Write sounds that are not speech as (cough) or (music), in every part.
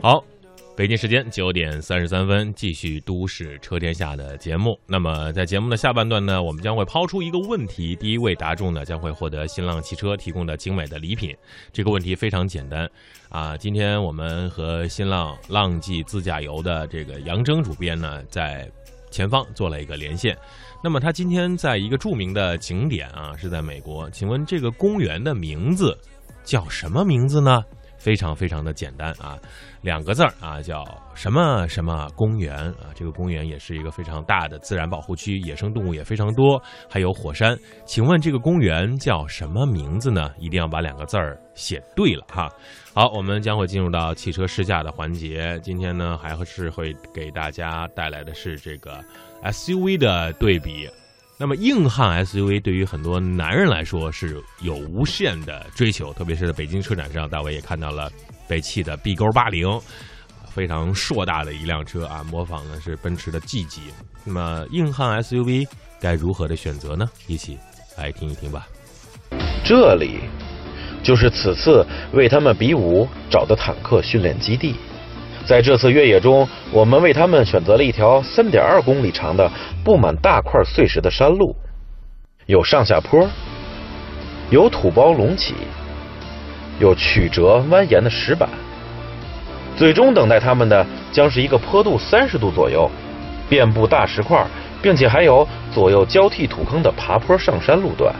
好，北京时间九点三十三分，继续《都市车天下》的节目。那么，在节目的下半段呢，我们将会抛出一个问题，第一位答中呢，将会获得新浪汽车提供的精美的礼品。这个问题非常简单啊！今天我们和新浪浪迹自驾游的这个杨征主编呢，在前方做了一个连线。那么，他今天在一个著名的景点啊，是在美国。请问这个公园的名字叫什么名字呢？非常非常的简单啊，两个字儿啊，叫什么什么公园啊？这个公园也是一个非常大的自然保护区，野生动物也非常多，还有火山。请问这个公园叫什么名字呢？一定要把两个字儿写对了哈。好，我们将会进入到汽车试驾的环节。今天呢，还是会给大家带来的是这个 SUV 的对比。那么硬汉 SUV 对于很多男人来说是有无限的追求，特别是在北京车展上，大伟也看到了北汽的 B 勾八零，非常硕大的一辆车啊，模仿的是奔驰的 G 级。那么硬汉 SUV 该如何的选择呢？一起来听一听吧。这里就是此次为他们比武找的坦克训练基地。在这次越野中，我们为他们选择了一条三点二公里长的布满大块碎石的山路，有上下坡，有土包隆起，有曲折蜿蜒的石板。最终等待他们的将是一个坡度三十度左右、遍布大石块，并且还有左右交替土坑的爬坡上山路段。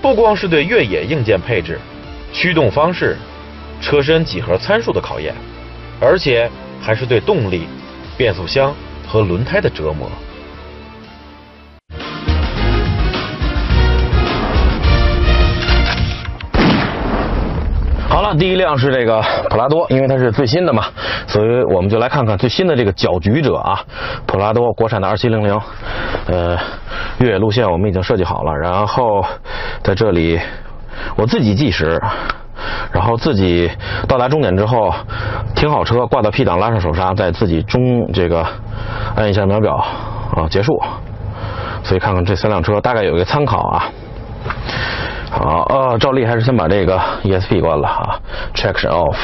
不光是对越野硬件配置、驱动方式、车身几何参数的考验。而且还是对动力、变速箱和轮胎的折磨。好了，第一辆是这个普拉多，因为它是最新的嘛，所以我们就来看看最新的这个搅局者啊，普拉多国产的二七零零。呃，越野路线我们已经设计好了，然后在这里我自己计时。然后自己到达终点之后，停好车，挂到 P 档，拉上手刹，再自己中这个按一下秒表啊，结束。所以看看这三辆车大概有一个参考啊。好，呃，照例还是先把这个 ESP 关了啊，Traction Off。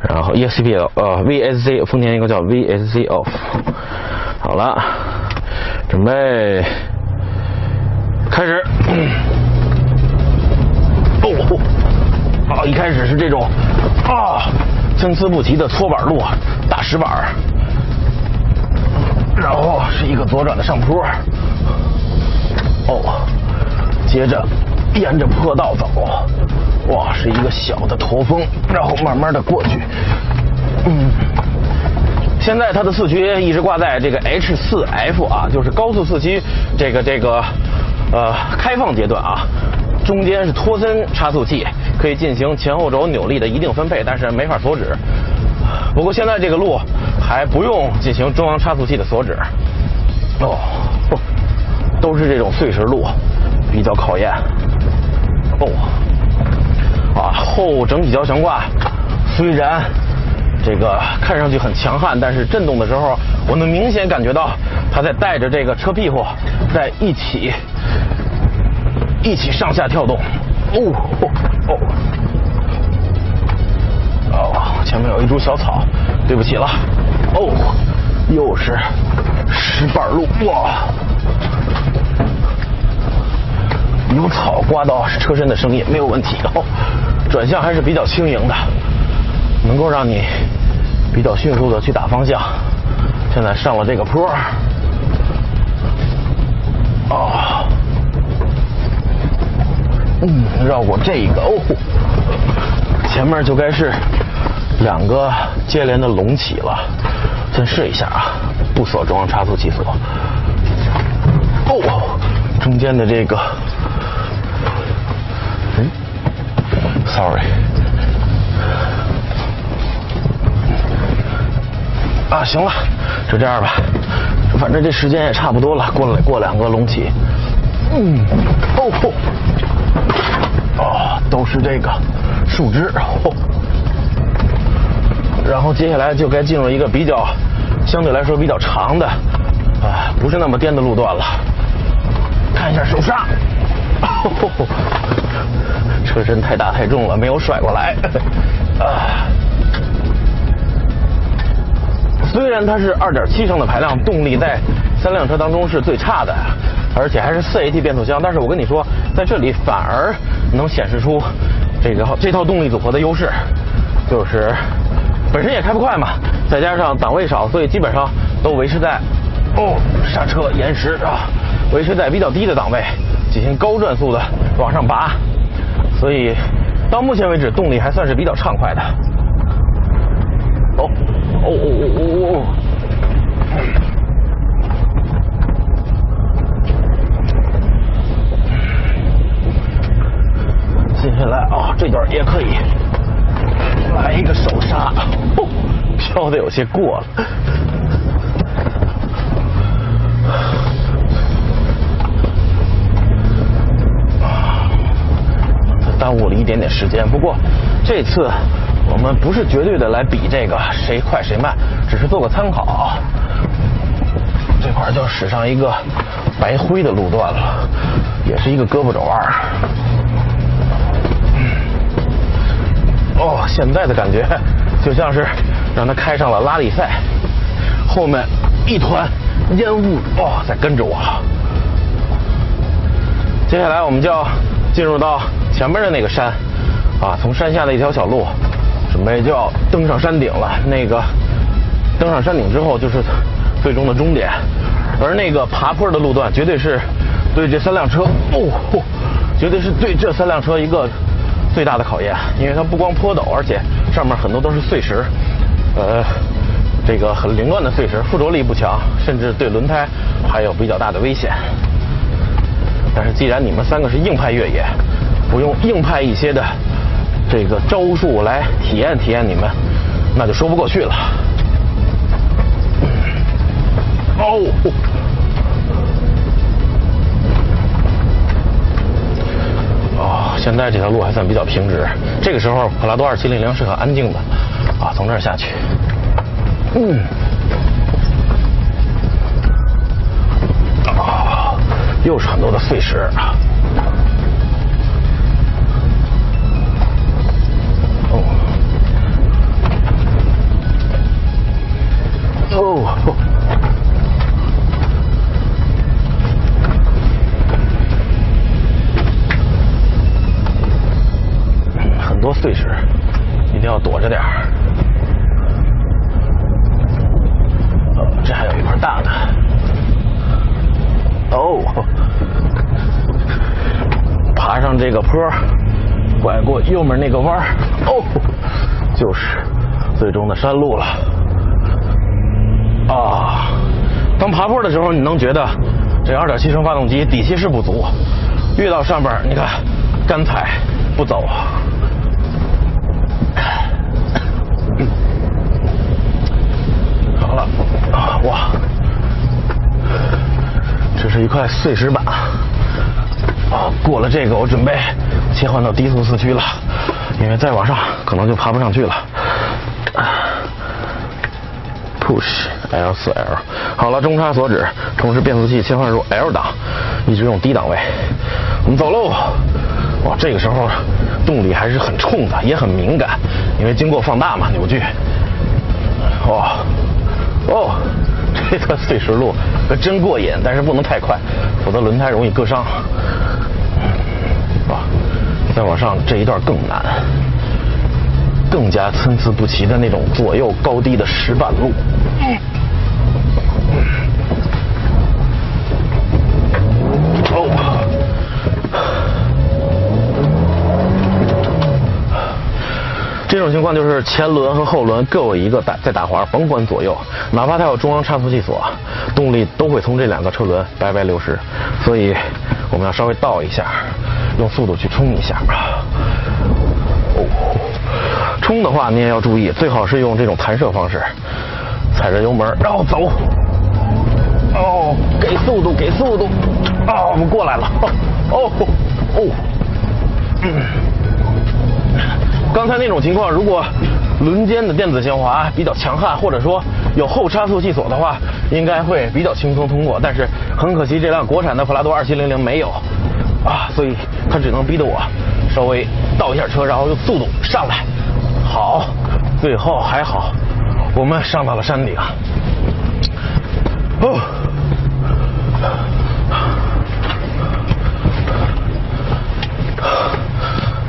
然后 ESP 呃 VSC，丰田一个叫 VSC Off。好了，准备开始。哦。啊，一开始是这种啊，参差不齐的搓板路，大石板然后是一个左转的上坡，哦，接着沿着坡道走，哇，是一个小的驼峰，然后慢慢的过去，嗯，现在它的四驱一直挂在这个 H 四 F 啊，就是高速四驱这个这个呃开放阶段啊。中间是托森差速器，可以进行前后轴扭力的一定分配，但是没法锁止。不过现在这个路还不用进行中央差速器的锁止。哦，不都是这种碎石路，比较考验。哦，啊，后整体交悬挂虽然这个看上去很强悍，但是震动的时候，我能明显感觉到它在带着这个车屁股在一起。一起上下跳动，哦哦哦！前面有一株小草，对不起了。哦，又是石板路，哇！有草刮到车身的声音没有问题哦。转向还是比较轻盈的，能够让你比较迅速的去打方向。现在上了这个坡，哦。嗯，绕过这个哦，前面就该是两个接连的隆起了，先试一下啊，不锁中央差速器锁。哦，中间的这个，嗯，sorry，啊，行了，就这样吧，反正这时间也差不多了，过来过两个隆起，嗯，哦。哦，都是这个树枝，然后接下来就该进入一个比较相对来说比较长的啊，不是那么颠的路段了。看一下手刹，车身太大太重了，没有甩过来。啊，虽然它是2.7升的排量，动力在三辆车当中是最差的，而且还是 4AT 变速箱，但是我跟你说，在这里反而能显示出这个这套动力组合的优势，就是本身也开不快嘛，再加上档位少，所以基本上都维持在哦刹车延时啊，维持在比较低的档位，进行高转速的往上拔，所以到目前为止动力还算是比较畅快的。哦哦哦哦哦哦！接下来啊，这段也可以来一个手刹，哦，飘的有些过了。耽误了一点点时间，不过这次我们不是绝对的来比这个谁快谁慢，只是做个参考。这块就驶上一个白灰的路段了，也是一个胳膊肘弯。哦，现在的感觉就像是让他开上了拉力赛，后面一团烟雾哦在跟着我。接下来我们就要进入到前面的那个山啊，从山下的一条小路，准备就要登上山顶了。那个登上山顶之后就是最终的终点，而那个爬坡的路段绝对是对这三辆车哦，绝对是对这三辆车一个。最大的考验，因为它不光坡陡，而且上面很多都是碎石，呃，这个很凌乱的碎石，附着力不强，甚至对轮胎还有比较大的危险。但是既然你们三个是硬派越野，我用硬派一些的这个招数来体验体验你们，那就说不过去了。哦。现在这条路还算比较平直，这个时候普拉多二七零零是很安静的，啊，从这儿下去，嗯，啊，又是很多的碎石，哦，哦。碎石，一定要躲着点儿。呃这还有一块大的。哦，爬上这个坡，拐过右面那个弯儿哦，就是最终的山路了。啊，当爬坡的时候，你能觉得这2.7升发动机底气是不足，越到上边，你看干踩不走。这是一块碎石板啊！过了这个，我准备切换到低速四驱了，因为再往上可能就爬不上去了。Push L 四 L，好了，中差锁止，同时变速器切换入 L 档，一直用低档位。我们走喽！哇，这个时候动力还是很冲的，也很敏感，因为经过放大嘛，扭矩。哇，哦，这段碎石路可真过瘾，但是不能太快，否则轮胎容易割伤。啊，再往上这一段更难，更加参差不齐的那种左右高低的石板路。这种情况就是前轮和后轮各有一个打在打滑，甭管左右，哪怕它有中央差速器锁，动力都会从这两个车轮白白流失。所以我们要稍微倒一下，用速度去冲一下。哦，冲的话你也要注意，最好是用这种弹射方式，踩着油门然后走。哦，给速度，给速度。啊，我们过来了。哦哦，嗯。刚才那种情况，如果轮间的电子限滑比较强悍，或者说有后差速器锁的话，应该会比较轻松通过。但是很可惜，这辆国产的普拉多二七零零没有啊，所以它只能逼得我稍微倒一下车，然后用速度上来。好，最后还好，我们上到了山顶。哦，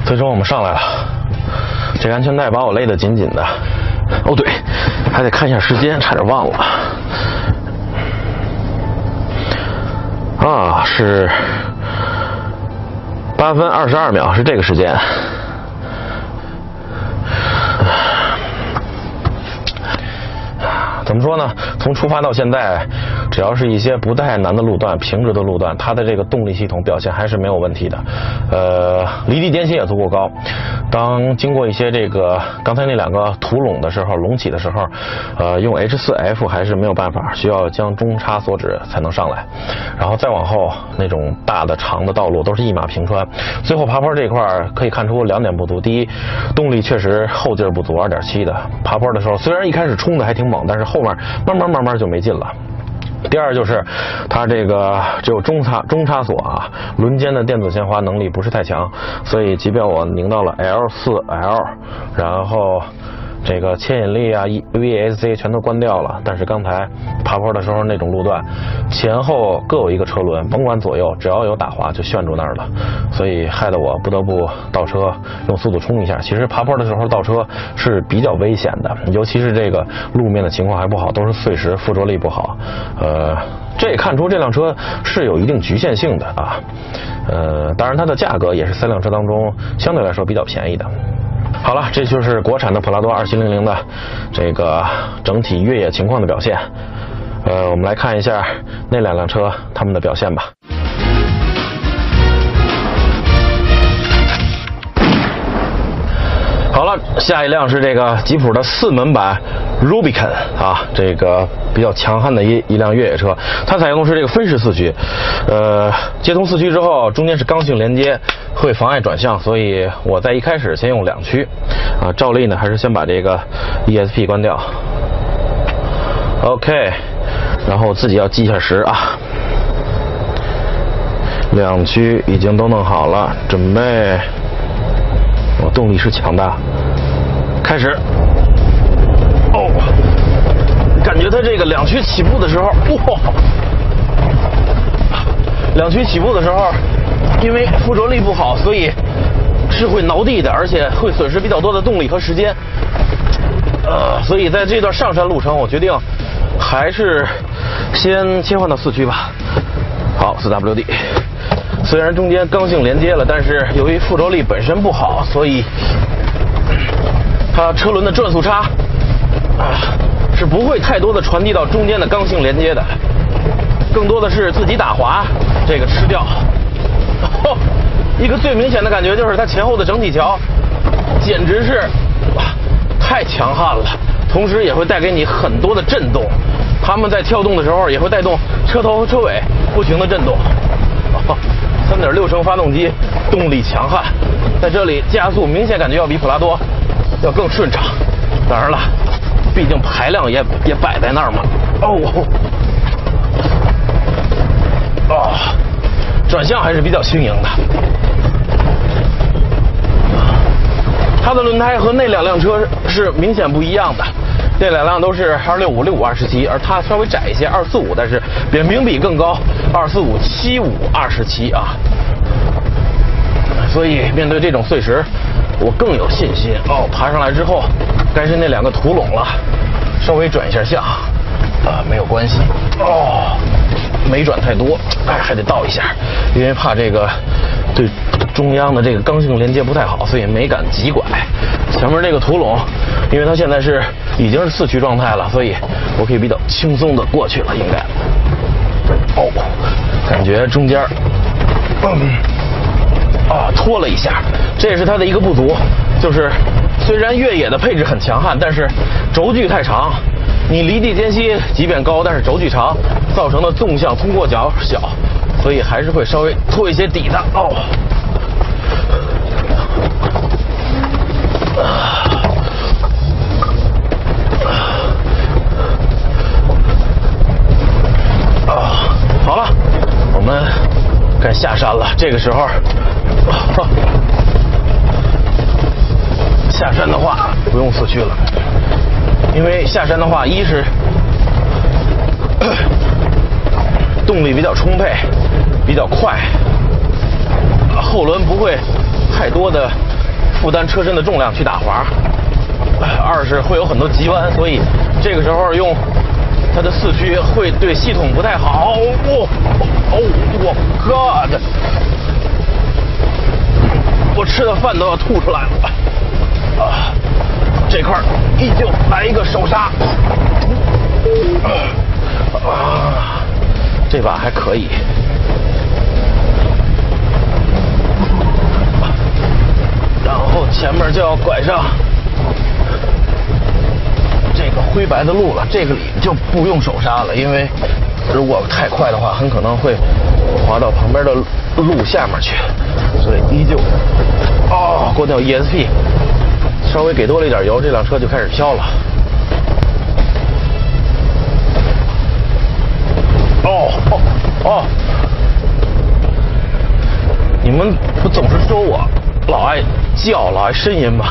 最终我们上来了。这安全带把我勒得紧紧的。哦对，还得看一下时间，差点忘了。啊，是八分二十二秒，是这个时间。怎么说呢？从出发到现在，只要是一些不太难的路段、平直的路段，它的这个动力系统表现还是没有问题的。呃，离地间隙也足够高。当经过一些这个刚才那两个土垄的时候，隆起的时候，呃，用 H4F 还是没有办法，需要将中差锁止才能上来。然后再往后那种大的长的道路都是一马平川。最后爬坡这一块可以看出两点不足：第一，动力确实后劲不足，2.7的爬坡的时候，虽然一开始冲的还挺猛，但是后面慢慢慢慢就没劲了。第二就是它这个只有中差中差锁啊，轮间的电子限滑能力不是太强，所以即便我拧到了 L 四 L，然后。这个牵引力啊，E V S C 全都关掉了，但是刚才爬坡的时候那种路段，前后各有一个车轮，甭管左右，只要有打滑就旋住那儿了，所以害得我不得不倒车，用速度冲一下。其实爬坡的时候倒车是比较危险的，尤其是这个路面的情况还不好，都是碎石，附着力不好。呃，这也看出这辆车是有一定局限性的啊。呃，当然它的价格也是三辆车当中相对来说比较便宜的。好了，这就是国产的普拉多二七零零的这个整体越野情况的表现。呃，我们来看一下那两辆车它们的表现吧。下一辆是这个吉普的四门版 Rubicon 啊，这个比较强悍的一一辆越野车。它采用的是这个分时四驱，呃，接通四驱之后，中间是刚性连接，会妨碍转向，所以我在一开始先用两驱。啊，照例呢还是先把这个 ESP 关掉。OK，然后自己要计一下时啊。两驱已经都弄好了，准备。我，动力是强大。开始。哦，感觉它这个两驱起步的时候，哇！两驱起步的时候，因为附着力不好，所以是会挠地的，而且会损失比较多的动力和时间。呃，所以在这段上山路程，我决定还是先切换到四驱吧。好，四 WD。虽然中间刚性连接了，但是由于附着力本身不好，所以它车轮的转速差啊是不会太多的传递到中间的刚性连接的，更多的是自己打滑，这个吃掉。哦，一个最明显的感觉就是它前后的整体桥简直是哇太强悍了，同时也会带给你很多的震动，它们在跳动的时候也会带动车头和车尾不停的震动。三点六升发动机，动力强悍，在这里加速明显感觉要比普拉多。要更顺畅。当然了，毕竟排量也也摆在那儿嘛。哦，哦，转向还是比较轻盈的。它的轮胎和那两辆车是明显不一样的。这两辆都是二六五六五二十七，而它稍微窄一些，二四五，但是扁平比更高，二四五七五二十七啊。所以面对这种碎石，我更有信心。哦，爬上来之后，该是那两个土垄了，稍微转一下向，啊，没有关系。哦，没转太多，哎，还得倒一下，因为怕这个对中央的这个刚性连接不太好，所以没敢急拐。前面这个土垄，因为它现在是已经是四驱状态了，所以我可以比较轻松的过去了，应该。哦，感觉中间，嗯，拖了一下，这也是它的一个不足，就是虽然越野的配置很强悍，但是轴距太长，你离地间隙即便高，但是轴距长，造成的纵向通过角小，所以还是会稍微拖一些底的。哦。啊，好了，我们该下山了。这个时候，(laughs) 下山的话不用四驱了，因为下山的话，一是 (coughs) 动力比较充沛，比较快，后轮不会太多的负担车身的重量去打滑；二是会有很多急弯，所以这个时候用它的四驱会对系统不太好。哦哦，我 God！我吃的饭都要吐出来了。啊，这块依旧来一个手刹。啊，这把还可以。然后前面就要拐上这个灰白的路了，这个里就不用手刹了，因为如果太快的话，很可能会滑到旁边的路下面去，所以依旧。哦，关掉 ESP，稍微给多了一点油，这辆车就开始飘了。哦哦哦！你们不总是说我老爱叫，老爱呻吟吗？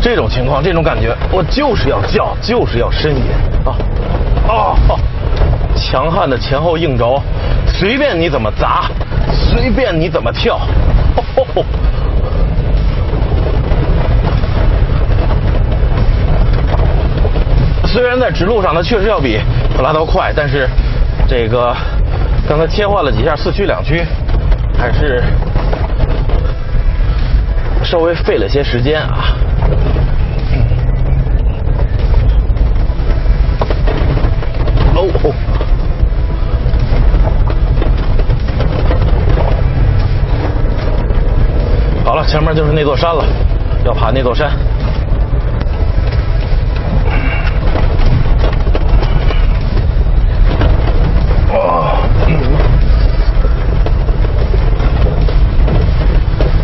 这种情况，这种感觉，我就是要叫，就是要呻吟啊！哦，强悍的前后硬轴，随便你怎么砸，随便你怎么跳。哦虽然在直路上它确实要比普拉多快，但是这个刚才切换了几下四驱两驱，还是稍微费了些时间啊。前面就是那座山了，要爬那座山。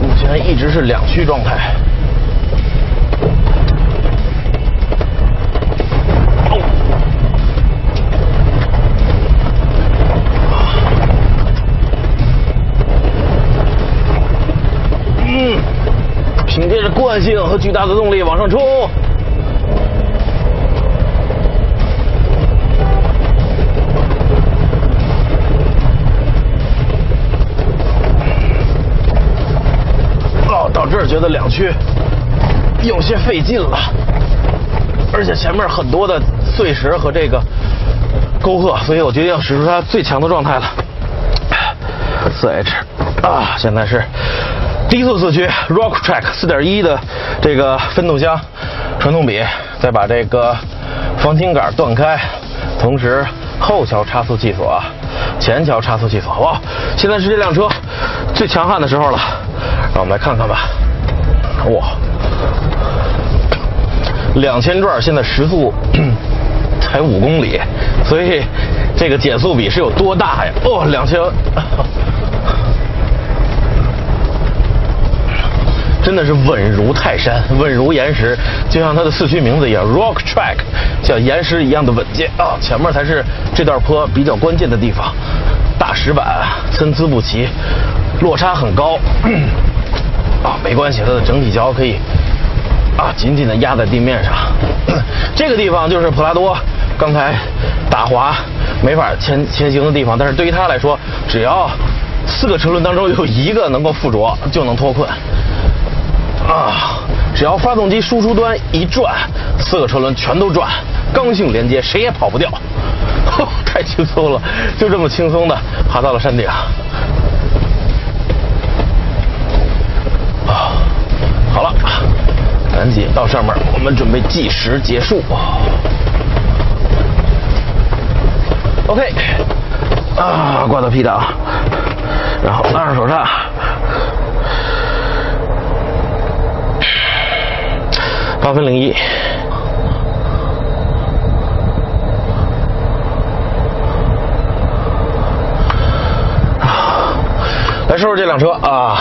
目前一直是两驱状态。性和巨大的动力往上冲。哦，到这儿觉得两驱有些费劲了，而且前面很多的碎石和这个沟壑，所以我决定要使出它最强的状态了。四 H 啊，现在是低速四驱 Rock Track 4.1的这个分动箱传动比，再把这个防倾杆断开，同时后桥差速器锁，前桥差速器锁。哇，现在是这辆车最强悍的时候了，让我们来看看吧。哇，两千转现在时速 (coughs) 才五公里，所以这个减速比是有多大呀？哦，两千。真的是稳如泰山，稳如岩石，就像它的四驱名字一样，Rock Track，像岩石一样的稳健啊！前面才是这段坡比较关键的地方，大石板参差不齐，落差很高啊，没关系，它的整体桥可以啊紧紧的压在地面上。这个地方就是普拉多刚才打滑没法前前行的地方，但是对于他来说，只要四个车轮当中有一个能够附着，就能脱困。啊！只要发动机输出端一转，四个车轮全都转，刚性连接，谁也跑不掉。(laughs) 太轻松了，就这么轻松的爬到了山顶。啊，好了，赶紧到上面，我们准备计时结束。OK，啊，挂到 P 档，然后拉上手刹。八分零一，来说说这辆车啊，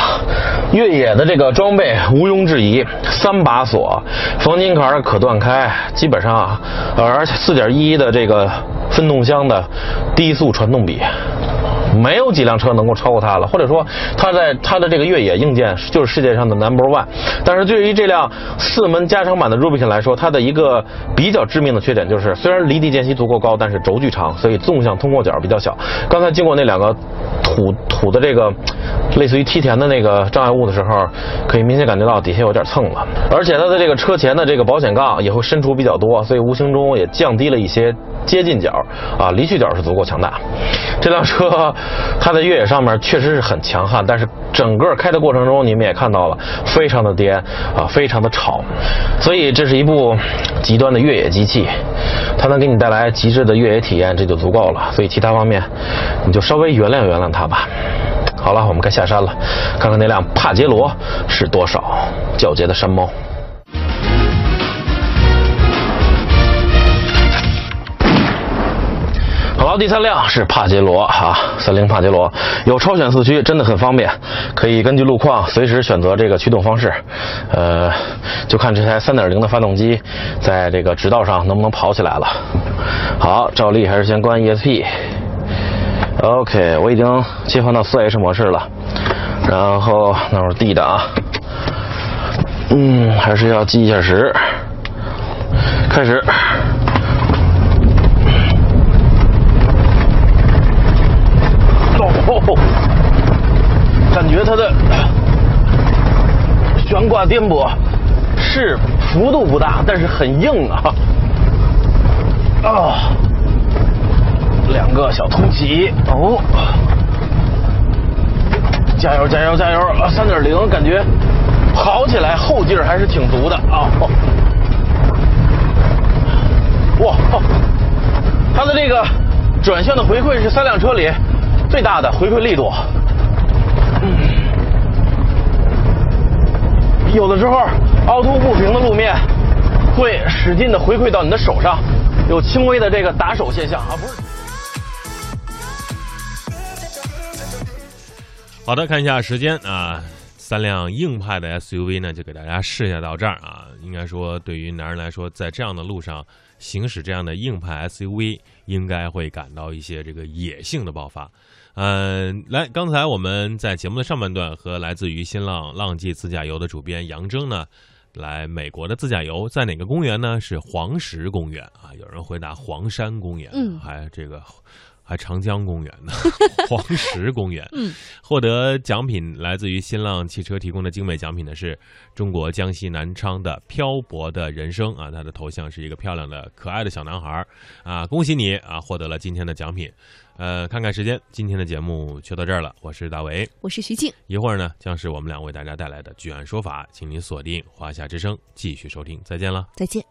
越野的这个装备毋庸置疑，三把锁，防倾杆可断开，基本上啊，而且四点一的这个分动箱的低速传动比，没有几辆车能够超过它了，或者说它在它的这个越野硬件就是世界上的 number one。但是对于这辆四门加长版的 Rubicon 来说，它的一个比较致命的缺点就是，虽然离地间隙足够高，但是轴距长，所以纵向通过角比较小。刚才经过那两个土土的这个类似于梯田的那个障碍物的时候，可以明显感觉到底下有点蹭了，而且它的这个车前的这个保险杠也会伸出比较多，所以无形中也降低了一些接近角啊，离去角是足够强大。这辆车它在越野上面确实是很强悍，但是整个开的过程中你们也看到了，非常的颠啊，非常的吵，所以这是一部极端的越野机器，它能给你带来极致的越野体验，这就足够了。所以其他方面你就稍微原谅原谅它吧。好了，我们该下山了，看看那辆帕杰罗是多少皎洁的山猫。好，第三辆是帕杰罗哈，三菱帕杰罗有超选四驱，真的很方便，可以根据路况随时选择这个驱动方式。呃，就看这台3.0的发动机在这个直道上能不能跑起来了。好，照例还是先关 ESP。OK，我已经切换到 4H 模式了，然后那会儿 D 的啊，嗯，还是要计一下时，开始。哦，感觉它的悬挂颠簸是幅度不大，但是很硬啊！啊，两个小凸起哦，加油加油加油！三点零感觉跑起来后劲儿还是挺足的啊！哇，它的这个转向的回馈是三辆车里。最大的回馈力度，有的时候凹凸不平的路面会使劲的回馈到你的手上，有轻微的这个打手现象啊，不是。好的，看一下时间啊，三辆硬派的 SUV 呢，就给大家试一下到这儿啊。应该说，对于男人来说，在这样的路上行驶这样的硬派 SUV，应该会感到一些这个野性的爆发。嗯，来，刚才我们在节目的上半段和来自于新浪浪迹自驾游的主编杨征呢，来美国的自驾游，在哪个公园呢？是黄石公园啊。有人回答黄山公园，嗯，还这个。还长江公园呢，(laughs) 黄石公园。嗯，获得奖品来自于新浪汽车提供的精美奖品的是中国江西南昌的漂泊的人生啊，他的头像是一个漂亮的可爱的小男孩啊，恭喜你啊，获得了今天的奖品。呃，看看时间，今天的节目就到这儿了。我是大伟，我是徐静，一会儿呢将是我们俩为大家带来的《举案说法》，请您锁定华夏之声继续收听。再见了，再见。